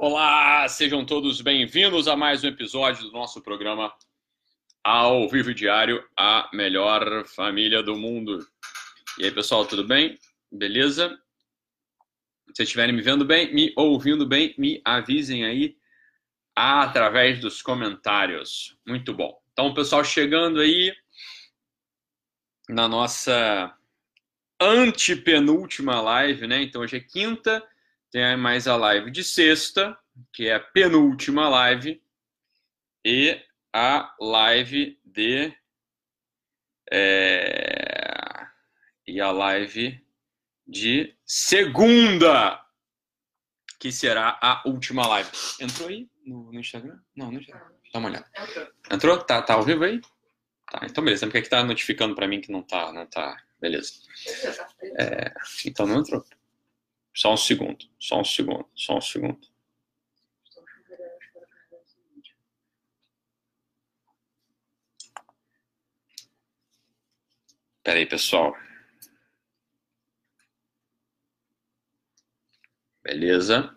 Olá, sejam todos bem-vindos a mais um episódio do nosso programa ao vivo diário, a melhor família do mundo. E aí, pessoal, tudo bem? Beleza? Se vocês estiverem me vendo bem, me ouvindo bem, me avisem aí através dos comentários. Muito bom. Então, pessoal, chegando aí na nossa antepenúltima live, né? Então, hoje é quinta tem mais a live de sexta, que é a penúltima live, e a live de. É, e a live de segunda, que será a última live. Entrou aí no, no Instagram? Não, no Instagram. Dá uma olhada. Entrou? Tá, tá ao vivo aí? Tá, então beleza. Porque aqui tá notificando para mim que não tá, não tá. Beleza. É, então não entrou. Só um segundo, só um segundo, só um segundo. Pera aí, pessoal. Beleza.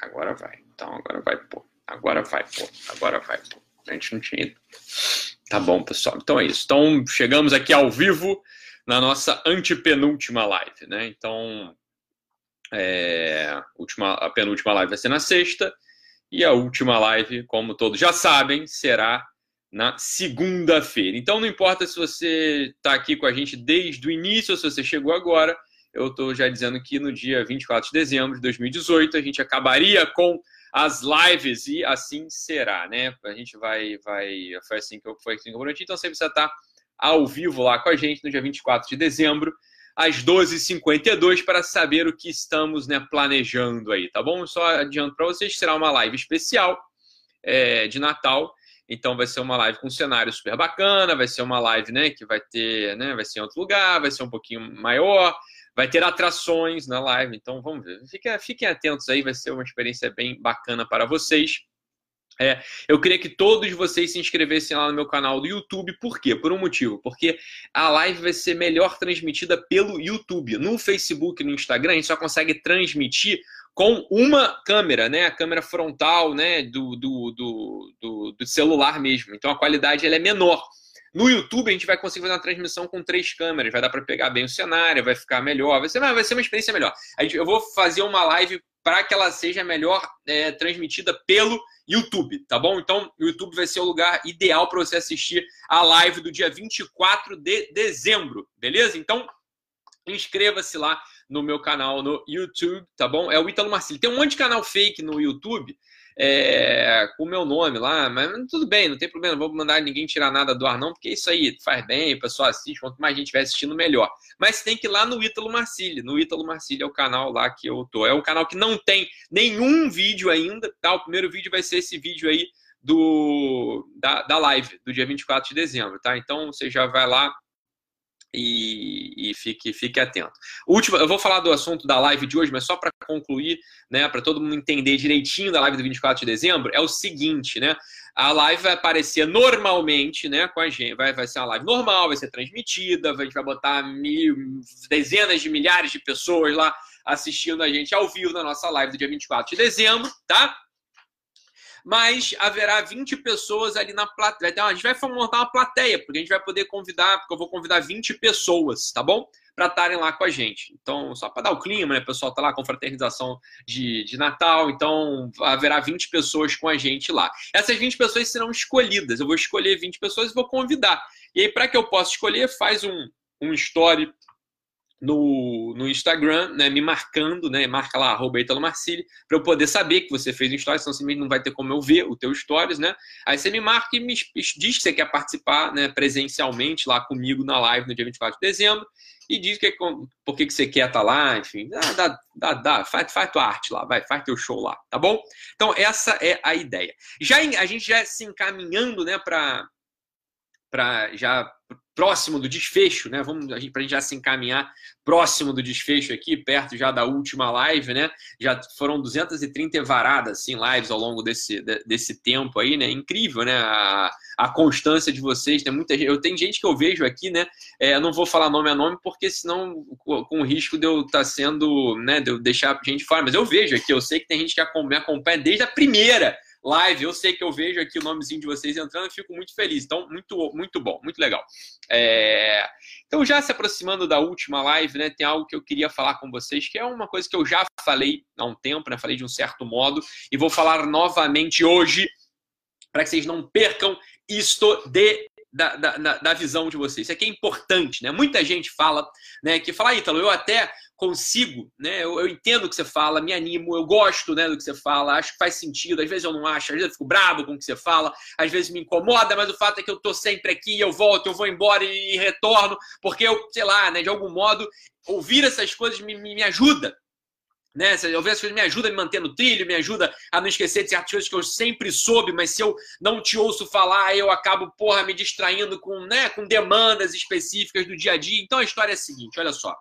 Agora vai. Então, agora vai pô. Agora vai pô. Agora vai pô. A gente não tinha ido. Tá bom, pessoal. Então é isso. Então, chegamos aqui ao vivo na nossa antepenúltima live, né? Então, é, última, a penúltima live vai ser na sexta. E a última live, como todos já sabem, será na segunda-feira. Então não importa se você está aqui com a gente desde o início ou se você chegou agora, eu estou já dizendo que no dia 24 de dezembro de 2018 a gente acabaria com as lives e assim será, né? A gente vai, vai, foi assim que eu, foi assim que eu prometi, então sempre você está ao vivo lá com a gente no dia 24 de dezembro às 12h52 para saber o que estamos né, planejando aí, tá bom? Só adianto para vocês será uma live especial é, de Natal. Então vai ser uma live com um cenário super bacana, vai ser uma live né, que vai ter, né, vai ser em outro lugar, vai ser um pouquinho maior, vai ter atrações na live. Então vamos ver. Fiquem, fiquem atentos aí, vai ser uma experiência bem bacana para vocês. É, eu queria que todos vocês se inscrevessem lá no meu canal do YouTube. Por quê? Por um motivo. Porque a live vai ser melhor transmitida pelo YouTube. No Facebook e no Instagram, a gente só consegue transmitir com uma câmera, né? A câmera frontal né? do, do, do, do, do celular mesmo. Então a qualidade ela é menor. No YouTube a gente vai conseguir fazer uma transmissão com três câmeras, vai dar para pegar bem o cenário, vai ficar melhor, vai ser, vai ser uma experiência melhor. Eu vou fazer uma live para que ela seja melhor é, transmitida pelo YouTube, tá bom? Então, o YouTube vai ser o lugar ideal para você assistir a live do dia 24 de dezembro, beleza? Então, inscreva-se lá no meu canal no YouTube, tá bom? É o Ítalo Marcílio. Tem um monte de canal fake no YouTube é, com o meu nome lá, mas tudo bem, não tem problema, não vou mandar ninguém tirar nada do ar, não, porque isso aí faz bem, o pessoal assiste, quanto mais gente estiver assistindo, melhor. Mas tem que ir lá no Ítalo Marcílio. No Ítalo Marcílio é o canal lá que eu tô. É um canal que não tem nenhum vídeo ainda, tá? O primeiro vídeo vai ser esse vídeo aí do da, da live do dia 24 de dezembro, tá? Então você já vai lá, e, e, fique, fique atento. Último, eu vou falar do assunto da live de hoje, mas só para concluir, né, para todo mundo entender direitinho da live do 24 de dezembro, é o seguinte, né? A live vai aparecer normalmente, né, com a gente, vai, vai ser uma live normal, vai ser transmitida, a gente vai botar mil, dezenas de milhares de pessoas lá assistindo a gente ao vivo na nossa live do dia 24 de dezembro, tá? Mas haverá 20 pessoas ali na plateia. A gente vai montar uma plateia, porque a gente vai poder convidar, porque eu vou convidar 20 pessoas, tá bom? Para estarem lá com a gente. Então, só para dar o clima, né? Pessoal tá lá com fraternização de, de Natal, então haverá 20 pessoas com a gente lá. Essas 20 pessoas serão escolhidas. Eu vou escolher 20 pessoas e vou convidar. E aí, para que eu possa escolher, faz um, um story no, no Instagram, né, me marcando, né, marca lá, arroba Italo Marcili, para eu poder saber que você fez um story, senão simplesmente não vai ter como eu ver o teu stories, né? Aí você me marca e me diz que você quer participar, né, presencialmente lá comigo na live no dia 24 de dezembro e diz que, por que, que você quer estar tá lá, enfim, dá, dá, dá, faz, faz tua arte lá, vai, faz teu show lá, tá bom? Então essa é a ideia. Já a gente já se encaminhando, né, para já próximo do desfecho, né? Vamos para a gente já se encaminhar próximo do desfecho aqui, perto já da última live, né? Já foram 230 varadas, assim, lives ao longo desse, desse tempo aí, né? Incrível, né? A, a constância de vocês. Tem muita gente, eu tenho gente que eu vejo aqui, né? É, não vou falar nome a nome, porque senão, com o risco de eu estar tá sendo, né? De eu deixar gente fora. Mas eu vejo aqui, eu sei que tem gente que me acompanha desde a primeira live. Eu sei que eu vejo aqui o nomezinho de vocês entrando e fico muito feliz. Então, muito, muito bom, muito legal. É... Então, já se aproximando da última live, né, tem algo que eu queria falar com vocês, que é uma coisa que eu já falei há um tempo, né, falei de um certo modo, e vou falar novamente hoje, para que vocês não percam isto de da, da, da, visão de vocês. Isso aqui é importante, né? Muita gente fala, né? Que fala, Ítalo, eu até consigo, né? Eu, eu, entendo o que você fala, me animo, eu gosto, né, do que você fala, acho que faz sentido. Às vezes eu não acho, às vezes eu fico bravo com o que você fala, às vezes me incomoda, mas o fato é que eu tô sempre aqui, eu volto, eu vou embora e, e retorno, porque eu, sei lá, né, de algum modo, ouvir essas coisas me, me, me ajuda, né? Eu vejo as coisas me ajuda a me manter no trilho, me ajuda a não esquecer de certas coisas que eu sempre soube, mas se eu não te ouço falar, eu acabo, porra, me distraindo com, né, com demandas específicas do dia a dia. Então a história é a seguinte, olha só.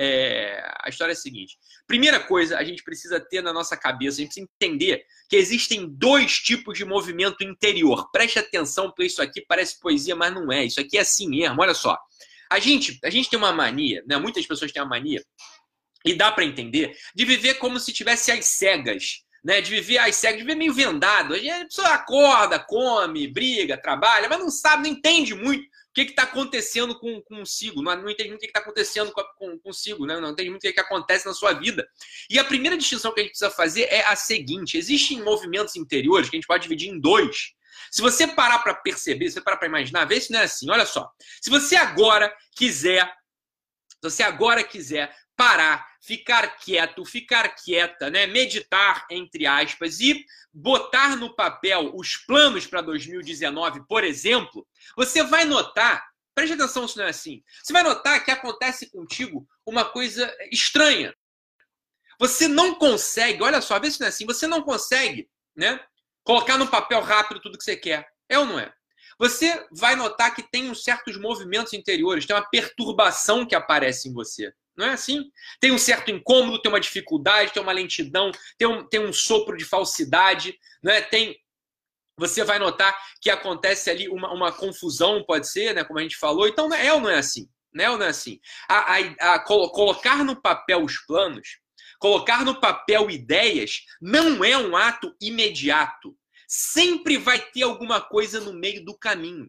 É, a história é a seguinte. Primeira coisa, a gente precisa ter na nossa cabeça, a gente precisa entender que existem dois tipos de movimento interior. Preste atenção, porque isso aqui parece poesia, mas não é. Isso aqui é assim mesmo. Olha só. A gente, a gente tem uma mania, né? Muitas pessoas têm uma mania e dá para entender, de viver como se tivesse as cegas. Né, de viver às cegas, de viver meio vendado. A pessoa acorda, come, briga, trabalha, mas não sabe, não entende muito que está acontecendo com, consigo. Não, não entende muito o que está acontecendo com, com, consigo, né? não entende muito o que, que acontece na sua vida. E a primeira distinção que a gente precisa fazer é a seguinte: existem movimentos interiores que a gente pode dividir em dois. Se você parar para perceber, se você parar para imaginar, vê se não é assim. Olha só. Se você agora quiser, se você agora quiser parar, ficar quieto, ficar quieta, né? meditar, entre aspas, e botar no papel os planos para 2019, por exemplo, você vai notar, preste atenção se não é assim, você vai notar que acontece contigo uma coisa estranha. Você não consegue, olha só, vê se não é assim, você não consegue né, colocar no papel rápido tudo que você quer. É ou não é? Você vai notar que tem uns certos movimentos interiores, tem uma perturbação que aparece em você. Não é assim? Tem um certo incômodo, tem uma dificuldade, tem uma lentidão, tem um, tem um sopro de falsidade, não é? Tem você vai notar que acontece ali uma, uma confusão, pode ser, né? Como a gente falou. Então, é ou não é assim? Né? Ou não é assim? A, a, a, colocar no papel os planos, colocar no papel ideias, não é um ato imediato. Sempre vai ter alguma coisa no meio do caminho.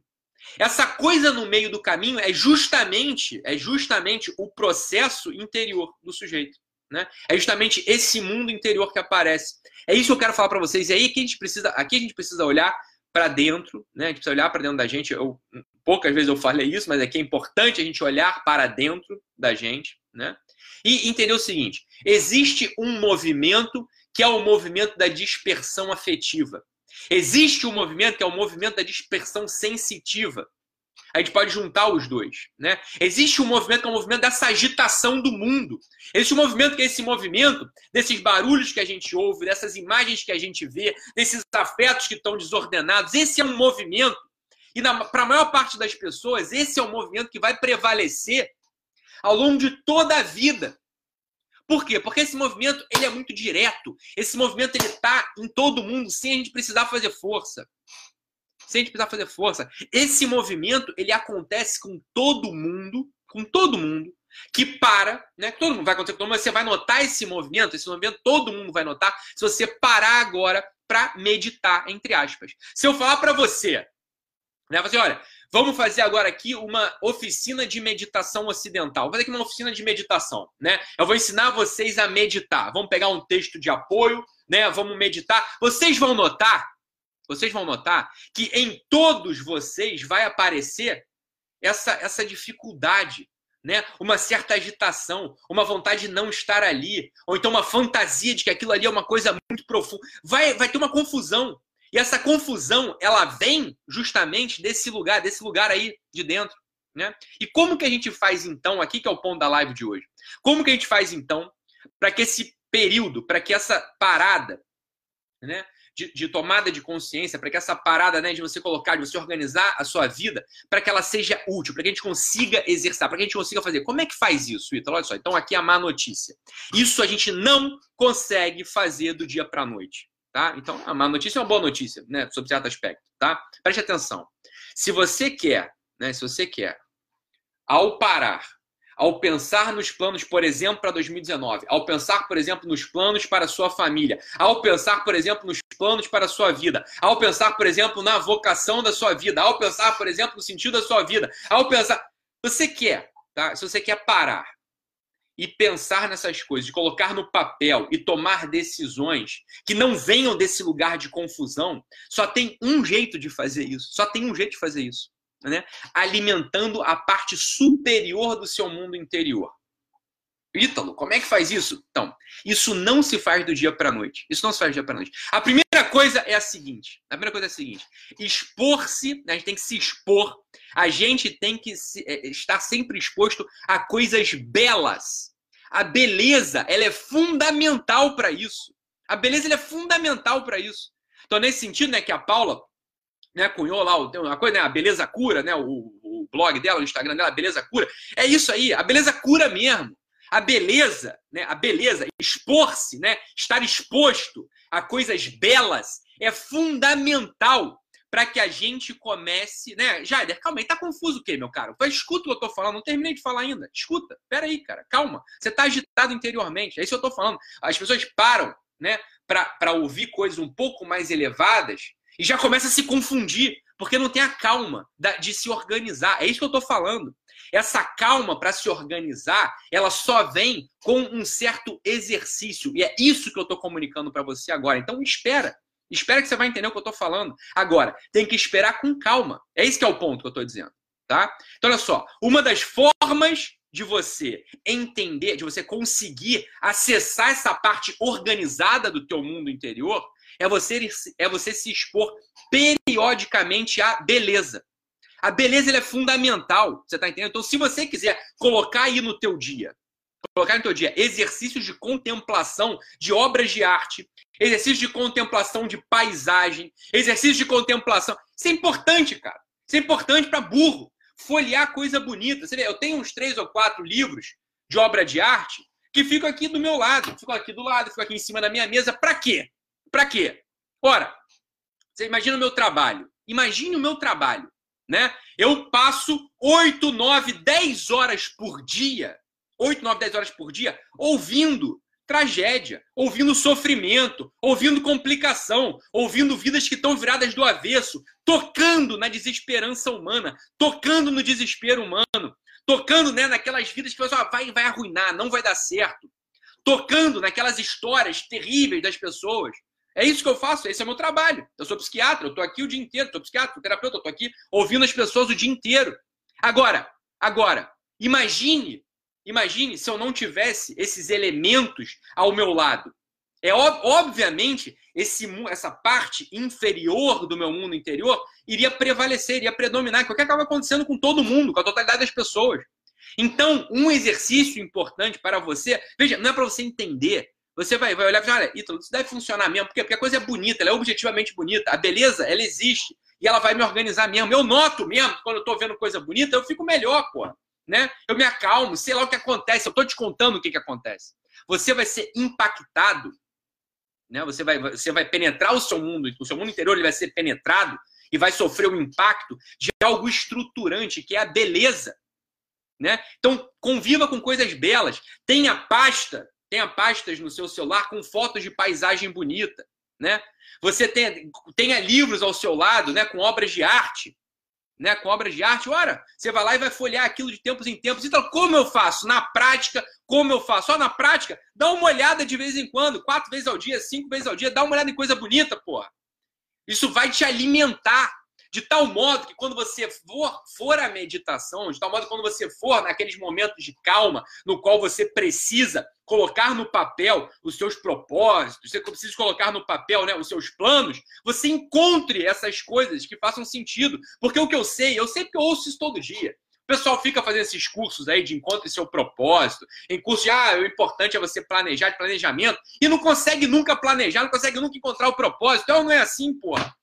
Essa coisa no meio do caminho é justamente, é justamente o processo interior do sujeito. Né? É justamente esse mundo interior que aparece. É isso que eu quero falar para vocês. E aí que a gente precisa, aqui a gente precisa olhar para dentro, né? A gente precisa olhar para dentro da gente. Eu, poucas vezes eu falei isso, mas aqui é importante a gente olhar para dentro da gente, né? E entender o seguinte: existe um movimento que é o movimento da dispersão afetiva. Existe um movimento que é o movimento da dispersão sensitiva. A gente pode juntar os dois, né? Existe um movimento que é o um movimento dessa agitação do mundo. Existe um movimento que é esse movimento desses barulhos que a gente ouve, dessas imagens que a gente vê, desses afetos que estão desordenados. Esse é um movimento. E para a maior parte das pessoas, esse é o movimento que vai prevalecer ao longo de toda a vida. Por quê? Porque esse movimento ele é muito direto. Esse movimento ele está em todo mundo sem a gente precisar fazer força. Sem a gente precisar fazer força. Esse movimento ele acontece com todo mundo, com todo mundo que para, né? Todo mundo vai acontecer com todo mundo, você vai notar esse movimento, esse movimento todo mundo vai notar se você parar agora para meditar, entre aspas. Se eu falar para você, né, você olha, Vamos fazer agora aqui uma oficina de meditação ocidental. Vou fazer aqui uma oficina de meditação, né? Eu vou ensinar vocês a meditar. Vamos pegar um texto de apoio, né? Vamos meditar. Vocês vão notar, vocês vão notar que em todos vocês vai aparecer essa essa dificuldade, né? Uma certa agitação, uma vontade de não estar ali, ou então uma fantasia de que aquilo ali é uma coisa muito profunda. Vai vai ter uma confusão. E essa confusão, ela vem justamente desse lugar, desse lugar aí de dentro. Né? E como que a gente faz então, aqui que é o ponto da live de hoje, como que a gente faz então para que esse período, para que essa parada né? De, de, tomada de consciência, para que essa parada né, de você colocar, de você organizar a sua vida, para que ela seja útil, para que a gente consiga exercitar, para que a gente consiga fazer. Como é que faz isso, Ítalo? Olha só, então aqui é a má notícia. Isso a gente não consegue fazer do dia para a noite. Tá? Então, a má notícia é uma boa notícia, né? Sobre certo aspecto, tá? Preste atenção. Se você quer, né? Se você quer, ao parar ao pensar nos planos, por exemplo, para 2019, ao pensar, por exemplo, nos planos para a sua família, ao pensar, por exemplo, nos planos para a sua vida, ao pensar, por exemplo, na vocação da sua vida, ao pensar, por exemplo, no sentido da sua vida, ao pensar. Você quer, tá? Se você quer parar e pensar nessas coisas, colocar no papel e tomar decisões que não venham desse lugar de confusão, só tem um jeito de fazer isso. Só tem um jeito de fazer isso né? alimentando a parte superior do seu mundo interior. Ítalo, como é que faz isso? Então, isso não se faz do dia para a noite. Isso não se faz do dia para a noite. A primeira coisa é a seguinte: a primeira coisa é a seguinte: expor-se, a gente tem que se expor, a gente tem que se, é, estar sempre exposto a coisas belas. A beleza, ela é fundamental para isso. A beleza é fundamental para isso. Então, nesse sentido, né, que a Paula né, cunhou lá uma coisa, né, a Beleza Cura, né, o, o blog dela, o Instagram dela, Beleza Cura. É isso aí, a beleza cura mesmo. A beleza, né, a beleza, expor-se, né, estar exposto a coisas belas é fundamental para que a gente comece, né? Jader, calma aí, tá confuso o quê, meu caro? Escuta o que eu tô falando, não terminei de falar ainda. Escuta, pera aí, cara, calma. Você tá agitado interiormente, é isso que eu tô falando. As pessoas param, né, para ouvir coisas um pouco mais elevadas e já começa a se confundir, porque não tem a calma de se organizar. É isso que eu estou falando. Essa calma para se organizar, ela só vem com um certo exercício. E é isso que eu estou comunicando para você agora. Então, espera. Espera que você vai entender o que eu estou falando. Agora, tem que esperar com calma. É isso que é o ponto que eu estou dizendo. Tá? Então, olha só. Uma das formas de você entender, de você conseguir acessar essa parte organizada do teu mundo interior, é você, é você se expor periodicamente à beleza. A beleza é fundamental, você está entendendo? Então, se você quiser colocar aí no teu dia, colocar no teu dia exercícios de contemplação de obras de arte, exercícios de contemplação de paisagem, exercícios de contemplação, isso é importante, cara. Isso é importante para burro. Folhear coisa bonita. Você vê, eu tenho uns três ou quatro livros de obra de arte que ficam aqui do meu lado, ficam aqui do lado, ficam aqui em cima da minha mesa. Para quê? Para quê? Ora, você imagina o meu trabalho. Imagine o meu trabalho, né? Eu passo 8, 9, 10 horas por dia, 8, 9, 10 horas por dia, ouvindo tragédia, ouvindo sofrimento, ouvindo complicação, ouvindo vidas que estão viradas do avesso, tocando na desesperança humana, tocando no desespero humano, tocando né, naquelas vidas que ah, vai, vai arruinar, não vai dar certo, tocando naquelas histórias terríveis das pessoas, é isso que eu faço, esse é o meu trabalho. Eu sou psiquiatra, eu estou aqui o dia inteiro, sou psiquiatra, sou terapeuta, eu estou aqui ouvindo as pessoas o dia inteiro. Agora, agora, imagine, imagine se eu não tivesse esses elementos ao meu lado. É obviamente esse, essa parte inferior do meu mundo interior iria prevalecer, iria predominar, que é o que acaba acontecendo com todo mundo, com a totalidade das pessoas. Então, um exercício importante para você, veja, não é para você entender, você vai, vai olhar e falar, olha, Ítalo, isso deve funcionar mesmo, porque, porque a coisa é bonita, ela é objetivamente bonita. A beleza, ela existe. E ela vai me organizar mesmo. Eu noto mesmo, quando eu tô vendo coisa bonita, eu fico melhor, pô. Né? Eu me acalmo, sei lá o que acontece, eu tô te contando o que, que acontece. Você vai ser impactado, né? Você vai, você vai penetrar o seu mundo, o seu mundo interior ele vai ser penetrado e vai sofrer o impacto de algo estruturante, que é a beleza. Né? Então, conviva com coisas belas. Tenha pasta tenha pastas no seu celular com fotos de paisagem bonita, né? Você tenha, tenha livros ao seu lado, né, com obras de arte, né, com obras de arte. Ora, você vai lá e vai folhear aquilo de tempos em tempos. Então, como eu faço? Na prática, como eu faço? Só na prática, dá uma olhada de vez em quando, quatro vezes ao dia, cinco vezes ao dia, dá uma olhada em coisa bonita, porra. Isso vai te alimentar de tal modo que quando você for, for à meditação, de tal modo que quando você for naqueles momentos de calma, no qual você precisa colocar no papel os seus propósitos, você precisa colocar no papel né, os seus planos, você encontre essas coisas que façam sentido. Porque o que eu sei, eu eu ouço isso todo dia. pessoal fica fazendo esses cursos aí de encontre seu propósito, em curso de, ah, o importante é você planejar, de planejamento, e não consegue nunca planejar, não consegue nunca encontrar o propósito. Então não é assim, porra.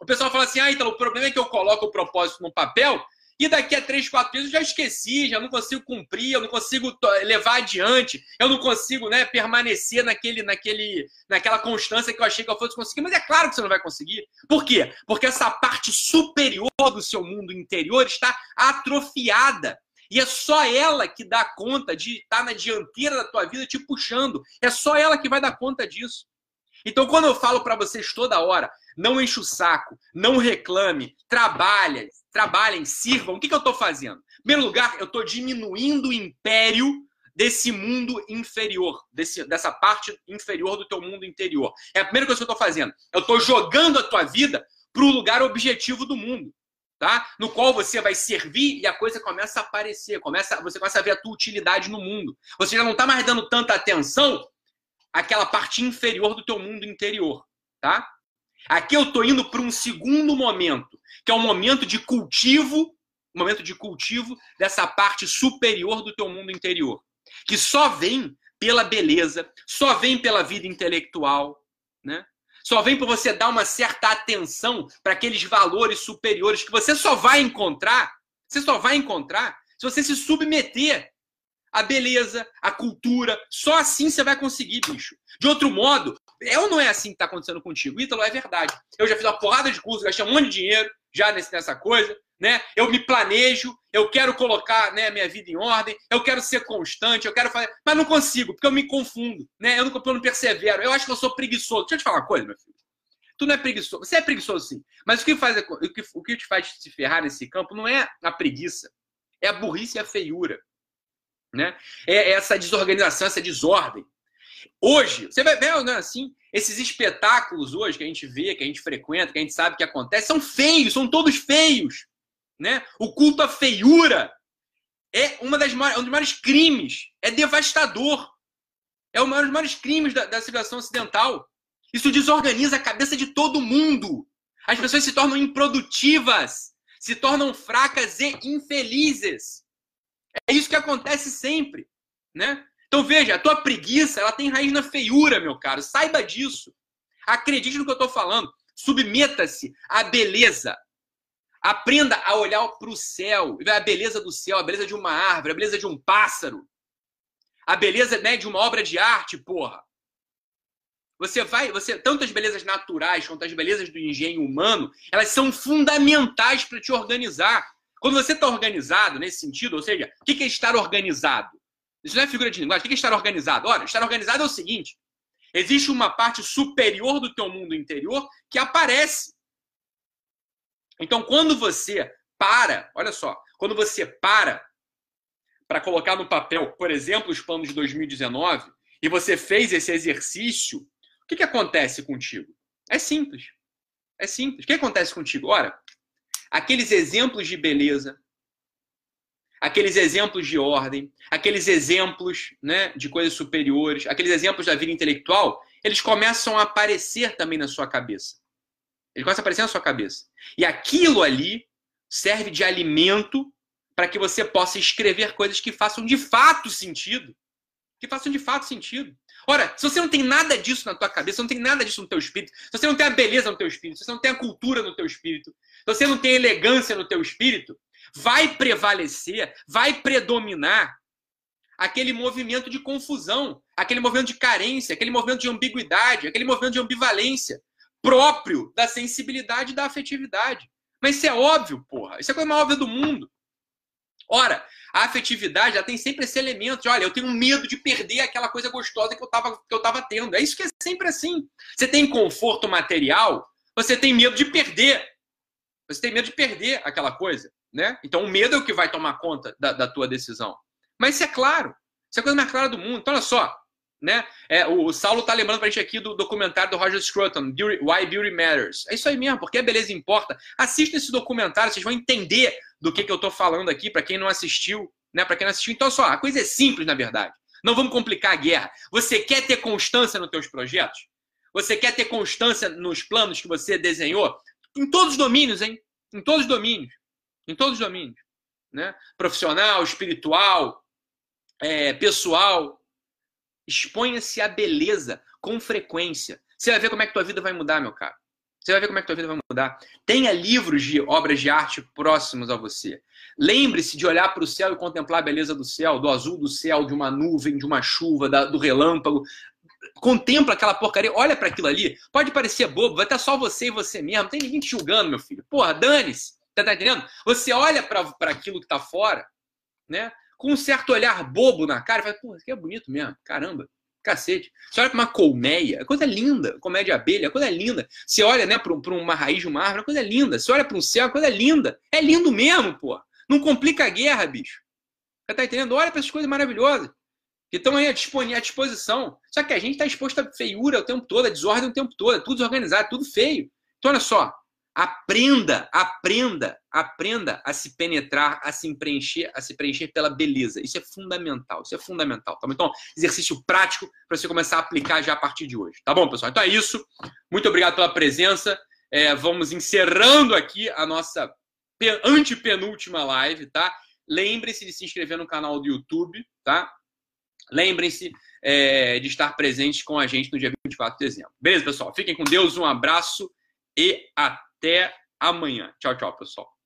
O pessoal fala assim, ah, então o problema é que eu coloco o propósito no papel e daqui a três, quatro dias eu já esqueci, já não consigo cumprir, eu não consigo levar adiante, eu não consigo né, permanecer naquele, naquele, naquela constância que eu achei que eu fosse conseguir. Mas é claro que você não vai conseguir. Por quê? Porque essa parte superior do seu mundo interior está atrofiada. E é só ela que dá conta de estar na dianteira da tua vida te puxando. É só ela que vai dar conta disso. Então, quando eu falo para vocês toda hora, não enche o saco, não reclame, trabalhe, trabalhem, sirvam. O que, que eu estou fazendo? Em primeiro lugar, eu estou diminuindo o império desse mundo inferior, desse, dessa parte inferior do teu mundo interior. É a primeira coisa que eu estou fazendo. Eu estou jogando a tua vida para o lugar objetivo do mundo. Tá? No qual você vai servir e a coisa começa a aparecer, começa, você começa a ver a tua utilidade no mundo. Você já não está mais dando tanta atenção àquela parte inferior do teu mundo interior, tá? Aqui eu estou indo para um segundo momento, que é um momento de cultivo, um momento de cultivo dessa parte superior do teu mundo interior, que só vem pela beleza, só vem pela vida intelectual, né? Só vem por você dar uma certa atenção para aqueles valores superiores que você só vai encontrar, você só vai encontrar se você se submeter à beleza, à cultura. Só assim você vai conseguir, bicho. De outro modo, é ou não é assim que está acontecendo contigo? Ítalo, é verdade. Eu já fiz uma porrada de curso, gastei um monte de dinheiro já nessa coisa, né? Eu me planejo, eu quero colocar né, minha vida em ordem, eu quero ser constante, eu quero fazer. Mas não consigo, porque eu me confundo, né? Eu não, eu não persevero. Eu acho que eu sou preguiçoso. Deixa eu te falar uma coisa, meu filho. Tu não é preguiçoso. Você é preguiçoso, sim. Mas o que, faz, o que, o que te faz se ferrar nesse campo não é a preguiça, é a burrice e a feiura. Né? É essa desorganização, essa desordem. Hoje, você vai ver, não é assim? Esses espetáculos hoje que a gente vê, que a gente frequenta, que a gente sabe que acontece, são feios, são todos feios. Né? O culto à feiura é uma das maiores, um dos maiores crimes, é devastador. É um dos maiores crimes da, da civilização ocidental. Isso desorganiza a cabeça de todo mundo. As pessoas se tornam improdutivas, se tornam fracas e infelizes. É isso que acontece sempre, né? Então veja, a tua preguiça, ela tem raiz na feiura, meu caro. Saiba disso. Acredite no que eu estou falando. Submeta-se à beleza. Aprenda a olhar para o céu, a beleza do céu, a beleza de uma árvore, a beleza de um pássaro, a beleza né, de uma obra de arte, porra. Você vai, você tanto as belezas naturais quanto as belezas do engenho humano, elas são fundamentais para te organizar. Quando você está organizado nesse sentido, ou seja, o que é estar organizado? Isso não é figura de linguagem. O que é estar organizado? Olha, estar organizado é o seguinte: existe uma parte superior do teu mundo interior que aparece. Então, quando você para, olha só, quando você para para colocar no papel, por exemplo, os planos de 2019, e você fez esse exercício, o que, que acontece contigo? É simples. É simples. O que acontece contigo? Ora, aqueles exemplos de beleza, aqueles exemplos de ordem, aqueles exemplos né, de coisas superiores, aqueles exemplos da vida intelectual, eles começam a aparecer também na sua cabeça. Eles começam a aparecer na sua cabeça. E aquilo ali serve de alimento para que você possa escrever coisas que façam de fato sentido. Que façam de fato sentido. Ora, se você não tem nada disso na tua cabeça, não tem nada disso no teu espírito, se você não tem a beleza no teu espírito, se você não tem a cultura no teu espírito, se você não tem elegância no teu espírito, vai prevalecer, vai predominar aquele movimento de confusão, aquele movimento de carência, aquele movimento de ambiguidade, aquele movimento de ambivalência próprio da sensibilidade e da afetividade. Mas isso é óbvio, porra. Isso é a coisa mais óbvia do mundo. Ora, a afetividade já tem sempre esse elemento de, olha, eu tenho medo de perder aquela coisa gostosa que eu estava que eu tava tendo. É isso que é sempre assim. Você tem conforto material, você tem medo de perder. Você tem medo de perder aquela coisa. Né? Então o medo é o que vai tomar conta da, da tua decisão. Mas isso é claro. Isso é a coisa mais clara do mundo. Então, olha só. Né? É, o, Saulo tá lembrando pra gente aqui do documentário do Roger Scruton, Why Beauty Matters. É isso aí mesmo, porque a beleza importa. Assista esse documentário, vocês vão entender do que, que eu tô falando aqui, para quem não assistiu, né? Para quem não assistiu. Então, só, a coisa é simples, na verdade. Não vamos complicar a guerra. Você quer ter constância nos teus projetos? Você quer ter constância nos planos que você desenhou? Em todos os domínios, hein? Em todos os domínios. Em todos os domínios. né? profissional, espiritual, é, pessoal. Exponha-se à beleza com frequência. Você vai ver como é que tua vida vai mudar, meu caro. Você vai ver como é que tua vida vai mudar. Tenha livros de obras de arte próximos a você. Lembre-se de olhar para o céu e contemplar a beleza do céu, do azul do céu, de uma nuvem, de uma chuva, da, do relâmpago. Contempla aquela porcaria, olha para aquilo ali. Pode parecer bobo, vai estar só você e você mesmo. Não tem ninguém te julgando, meu filho. Porra, dane-se. Tá, tá entendendo? Você olha para aquilo que está fora, né? Com um certo olhar bobo na cara e fala, porra, isso aqui é bonito mesmo. Caramba. Cacete. Você olha para uma colmeia, a coisa é linda. Colmeia de abelha, a coisa é linda. Você olha né, para uma raiz de uma árvore, a coisa é linda. Você olha para um céu, a coisa é linda. É lindo mesmo, pô. Não complica a guerra, bicho. Você tá entendendo? Olha para essas coisas maravilhosas. Que estão aí à disposição. Só que a gente está exposto a feiura o tempo todo, a desordem o tempo todo, é tudo desorganizado, tudo feio. Então, olha só. Aprenda, aprenda, aprenda a se penetrar, a se preencher, a se preencher pela beleza. Isso é fundamental, isso é fundamental. Tá Então, exercício prático para você começar a aplicar já a partir de hoje. Tá bom, pessoal? Então é isso. Muito obrigado pela presença. É, vamos encerrando aqui a nossa antepenúltima live, tá? Lembre-se de se inscrever no canal do YouTube, tá? Lembrem-se é, de estar presentes com a gente no dia 24 de dezembro. Beleza, pessoal? Fiquem com Deus, um abraço e até até amanhã. Tchau, tchau, pessoal.